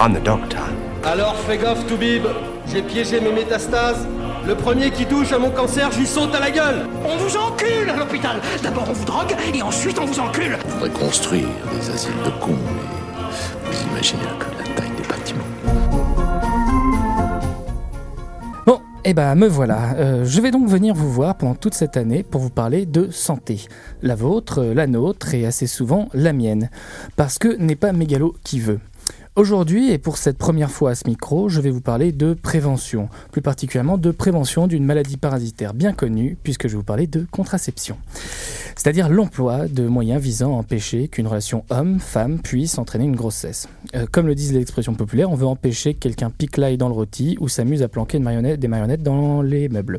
I'm the doctor. Alors fais gaffe, Toubib. J'ai piégé mes métastases. Le premier qui touche à mon cancer, j'y saute à la gueule. On vous encule à l'hôpital. D'abord on vous drogue et ensuite on vous encule. On faudrait construire des asiles de cons, mais vous imaginez que la taille des bâtiments. Bon, eh ben me voilà. Euh, je vais donc venir vous voir pendant toute cette année pour vous parler de santé. La vôtre, la nôtre et assez souvent la mienne. Parce que n'est pas mégalo qui veut. Aujourd'hui, et pour cette première fois à ce micro, je vais vous parler de prévention, plus particulièrement de prévention d'une maladie parasitaire bien connue, puisque je vais vous parler de contraception. C'est-à-dire l'emploi de moyens visant à empêcher qu'une relation homme-femme puisse entraîner une grossesse. Euh, comme le disent les expressions populaires, on veut empêcher que quelqu'un pique l'ail dans le rôti ou s'amuse à planquer des marionnettes dans les meubles.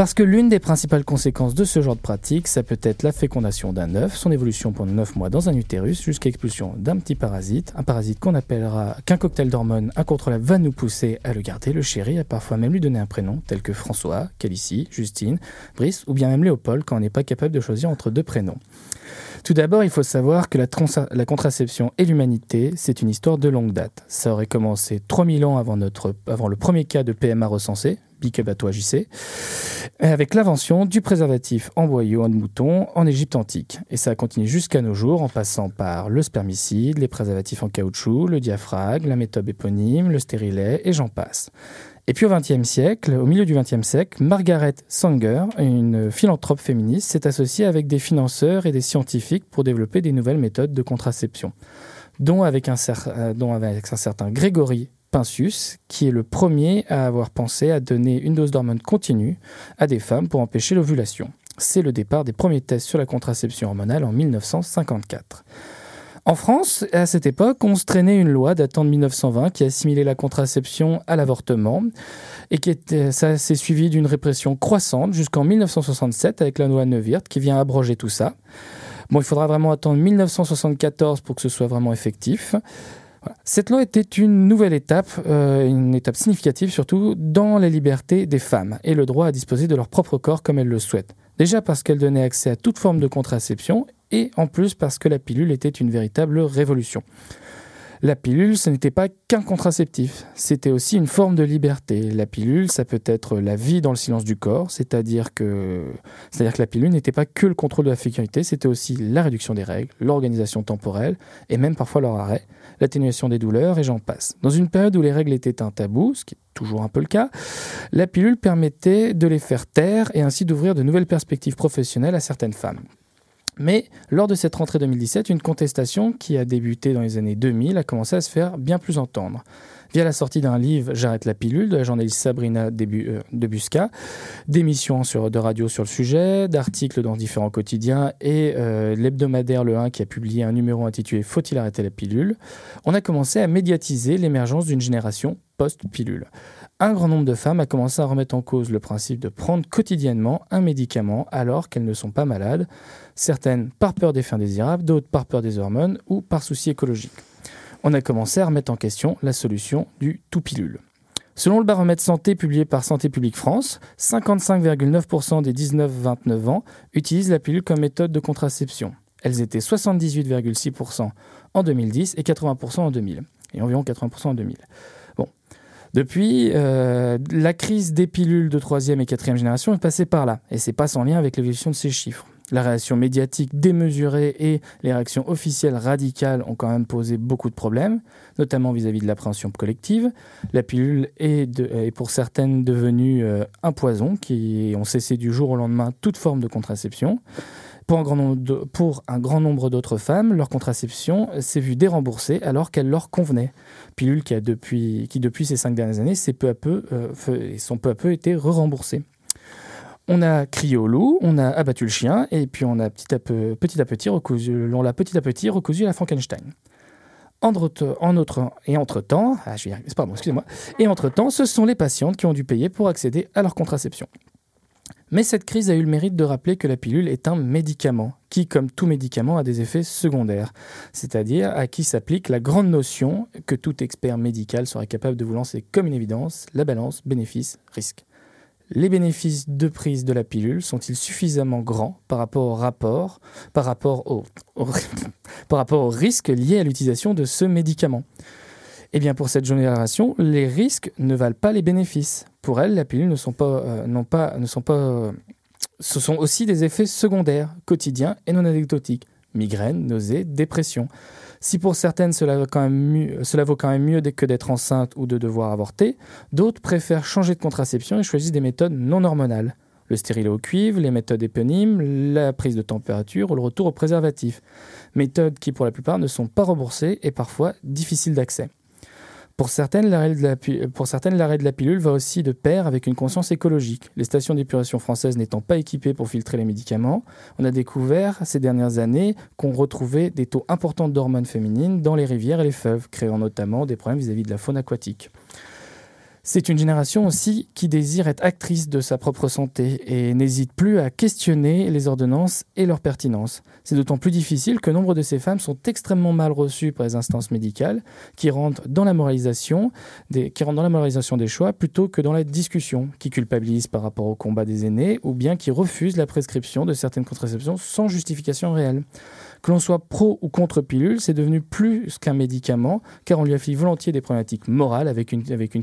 Parce que l'une des principales conséquences de ce genre de pratique, ça peut être la fécondation d'un œuf, son évolution pendant 9 mois dans un utérus, jusqu'à l'expulsion d'un petit parasite, un parasite qu'on appellera qu'un cocktail d'hormones incontrôlable va nous pousser à le garder, le chéri, à parfois même lui donner un prénom, tel que François, Calicie, Justine, Brice ou bien même Léopold quand on n'est pas capable de choisir entre deux prénoms. Tout d'abord, il faut savoir que la, contraception et l'humanité, c'est une histoire de longue date. Ça aurait commencé 3000 ans avant le premier cas de PMA recensé, avec l'invention du préservatif en boyau de mouton en Égypte antique. Et ça a continué jusqu'à nos jours en passant par le spermicide, les préservatifs en caoutchouc, le diaphragme, la méthode éponyme, le stérilet et j'en passe. Et puis au XXe siècle, au milieu du XXe siècle, Margaret Sanger, une philanthrope féministe, s'est associée avec des financeurs et des scientifiques pour développer des nouvelles méthodes de contraception, dont avec un, euh, dont avec un certain Grégory Pincius, qui est le premier à avoir pensé à donner une dose d'hormones continue à des femmes pour empêcher l'ovulation. C'est le départ des premiers tests sur la contraception hormonale en 1954. En France, à cette époque, on se traînait une loi datant de 1920 qui assimilait la contraception à l'avortement et qui était, ça s'est suivi d'une répression croissante jusqu'en 1967 avec la loi Neuwirth qui vient abroger tout ça. Bon, il faudra vraiment attendre 1974 pour que ce soit vraiment effectif. Cette loi était une nouvelle étape, euh, une étape significative surtout, dans les libertés des femmes et le droit à disposer de leur propre corps comme elles le souhaitent. Déjà parce qu'elle donnait accès à toute forme de contraception et en plus parce que la pilule était une véritable révolution. La pilule, ce n'était pas qu'un contraceptif, c'était aussi une forme de liberté. La pilule, ça peut être la vie dans le silence du corps, c'est-à-dire que, c'est-à-dire que la pilule n'était pas que le contrôle de la fécondité, c'était aussi la réduction des règles, l'organisation temporelle et même parfois leur arrêt, l'atténuation des douleurs et j'en passe. Dans une période où les règles étaient un tabou, ce qui est toujours un peu le cas, la pilule permettait de les faire taire et ainsi d'ouvrir de nouvelles perspectives professionnelles à certaines femmes. Mais lors de cette rentrée 2017, une contestation qui a débuté dans les années 2000 a commencé à se faire bien plus entendre. Via la sortie d'un livre J'arrête la pilule de la journaliste Sabrina euh, Debusca, d'émissions de radio sur le sujet, d'articles dans différents quotidiens et euh, l'hebdomadaire Le 1 qui a publié un numéro intitulé Faut-il arrêter la pilule? On a commencé à médiatiser l'émergence d'une génération post-pilule. Un grand nombre de femmes a commencé à remettre en cause le principe de prendre quotidiennement un médicament alors qu'elles ne sont pas malades, certaines par peur des fins désirables, d'autres par peur des hormones ou par souci écologique. On a commencé à remettre en question la solution du tout pilule. Selon le baromètre santé publié par Santé publique France, 55,9% des 19-29 ans utilisent la pilule comme méthode de contraception. Elles étaient 78,6% en 2010 et 80% en 2000, et environ 80% en 2000. Depuis, euh, la crise des pilules de troisième et quatrième génération est passée par là, et c'est pas sans lien avec l'évolution de ces chiffres. La réaction médiatique démesurée et les réactions officielles radicales ont quand même posé beaucoup de problèmes, notamment vis-à-vis de l'appréhension collective. La pilule est, pour certaines devenue euh, un poison qui ont cessé du jour au lendemain toute forme de contraception. Pour un grand nombre, d'autres femmes, leur contraception s'est vue déremboursée alors qu'elle leur convenait. Pilule qui, a depuis, qui depuis ces cinq dernières années, peu à peu, euh, sont peu à peu été re-remboursées. On a crié au loup, on a abattu le chien, et puis on a petit à, petit, à petit recousu, on l'a petit à petit recousu à Frankenstein. Et entre-temps, ah, pardon, excusez-moi, et entre-temps, ce sont les patientes qui ont dû payer pour accéder à leur contraception. Mais cette crise a eu le mérite de rappeler que la pilule est un médicament, qui, comme tout médicament, a des effets secondaires, c'est-à-dire à qui s'applique la grande notion que tout expert médical serait capable de vous lancer comme une évidence, la balance bénéfice-risque. Les bénéfices de prise de la pilule sont-ils suffisamment grands par rapport au rapport, par rapport au, par rapport au risque lié à l'utilisation de ce médicament? Eh bien, pour cette génération, les risques ne valent pas les bénéfices. Pour elle, la pilule ne sont pas, euh, ne sont pas, euh, ce sont aussi des effets secondaires, quotidiens et non anecdotiques. Migraine, nausées, dépression. Si pour certaines cela, va quand même mieux, cela vaut quand même mieux que d'être enceinte ou de devoir avorter, d'autres préfèrent changer de contraception et choisissent des méthodes non hormonales. Le stérilet au cuivre, les méthodes éponymes, la prise de température ou le retour au préservatif. Méthodes qui pour la plupart ne sont pas remboursées et parfois difficiles d'accès. Pour certaines, l'arrêt de, la, pilule va aussi de pair avec une conscience écologique. Les stations d'épuration françaises n'étant pas équipées pour filtrer les médicaments, on a découvert ces dernières années qu'on retrouvait des taux importants d'hormones féminines dans les rivières et les feuves, créant notamment des problèmes vis-à-vis de la faune aquatique. C'est une génération aussi qui désire être actrice de sa propre santé et n'hésite plus à questionner les ordonnances et leur pertinence. C'est d'autant plus difficile que nombre de ces femmes sont extrêmement mal reçues par les instances médicales qui rentrent dans la moralisation des, choix plutôt que dans la discussion, qui culpabilisent par rapport au combat des aînés ou bien qui refusent la prescription de certaines contraceptions sans justification réelle. Que l'on soit pro ou contre pilule, c'est devenu plus qu'un médicament, car on lui affiche volontiers des problématiques morales avec une, avec une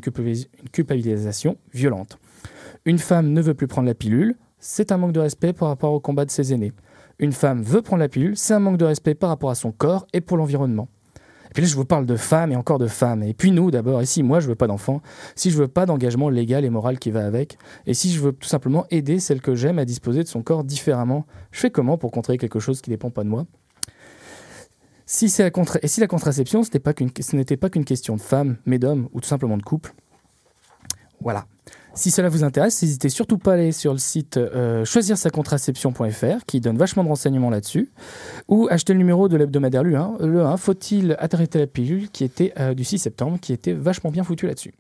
culpabilisation violente. Une femme ne veut plus prendre la pilule, c'est un manque de respect par rapport au combat de ses aînés. Une femme veut prendre la pilule, c'est un manque de respect par rapport à son corps et pour l'environnement. Et puis là, je vous parle de femmes et encore de femmes. Et puis nous, d'abord, ici, moi, je veux pas d'enfants, si je veux pas d'engagement légal et moral qui va avec, et si je veux tout simplement aider celle que j'aime à disposer de son corps différemment, je fais comment pour contrer quelque chose qui dépend pas de moi? Si la et si la contraception, ce n'était pas qu'une question de femme, mais d'homme, ou tout simplement de couple, voilà. Si cela vous intéresse, n'hésitez surtout pas à aller sur le site euh, choisir-sa-contraception.fr qui donne vachement de renseignements là-dessus, ou acheter le numéro de l'hebdomadaire Le 1, le 1 Faut-il arrêter la pilule qui était euh, du 6 septembre, qui était vachement bien foutu là-dessus.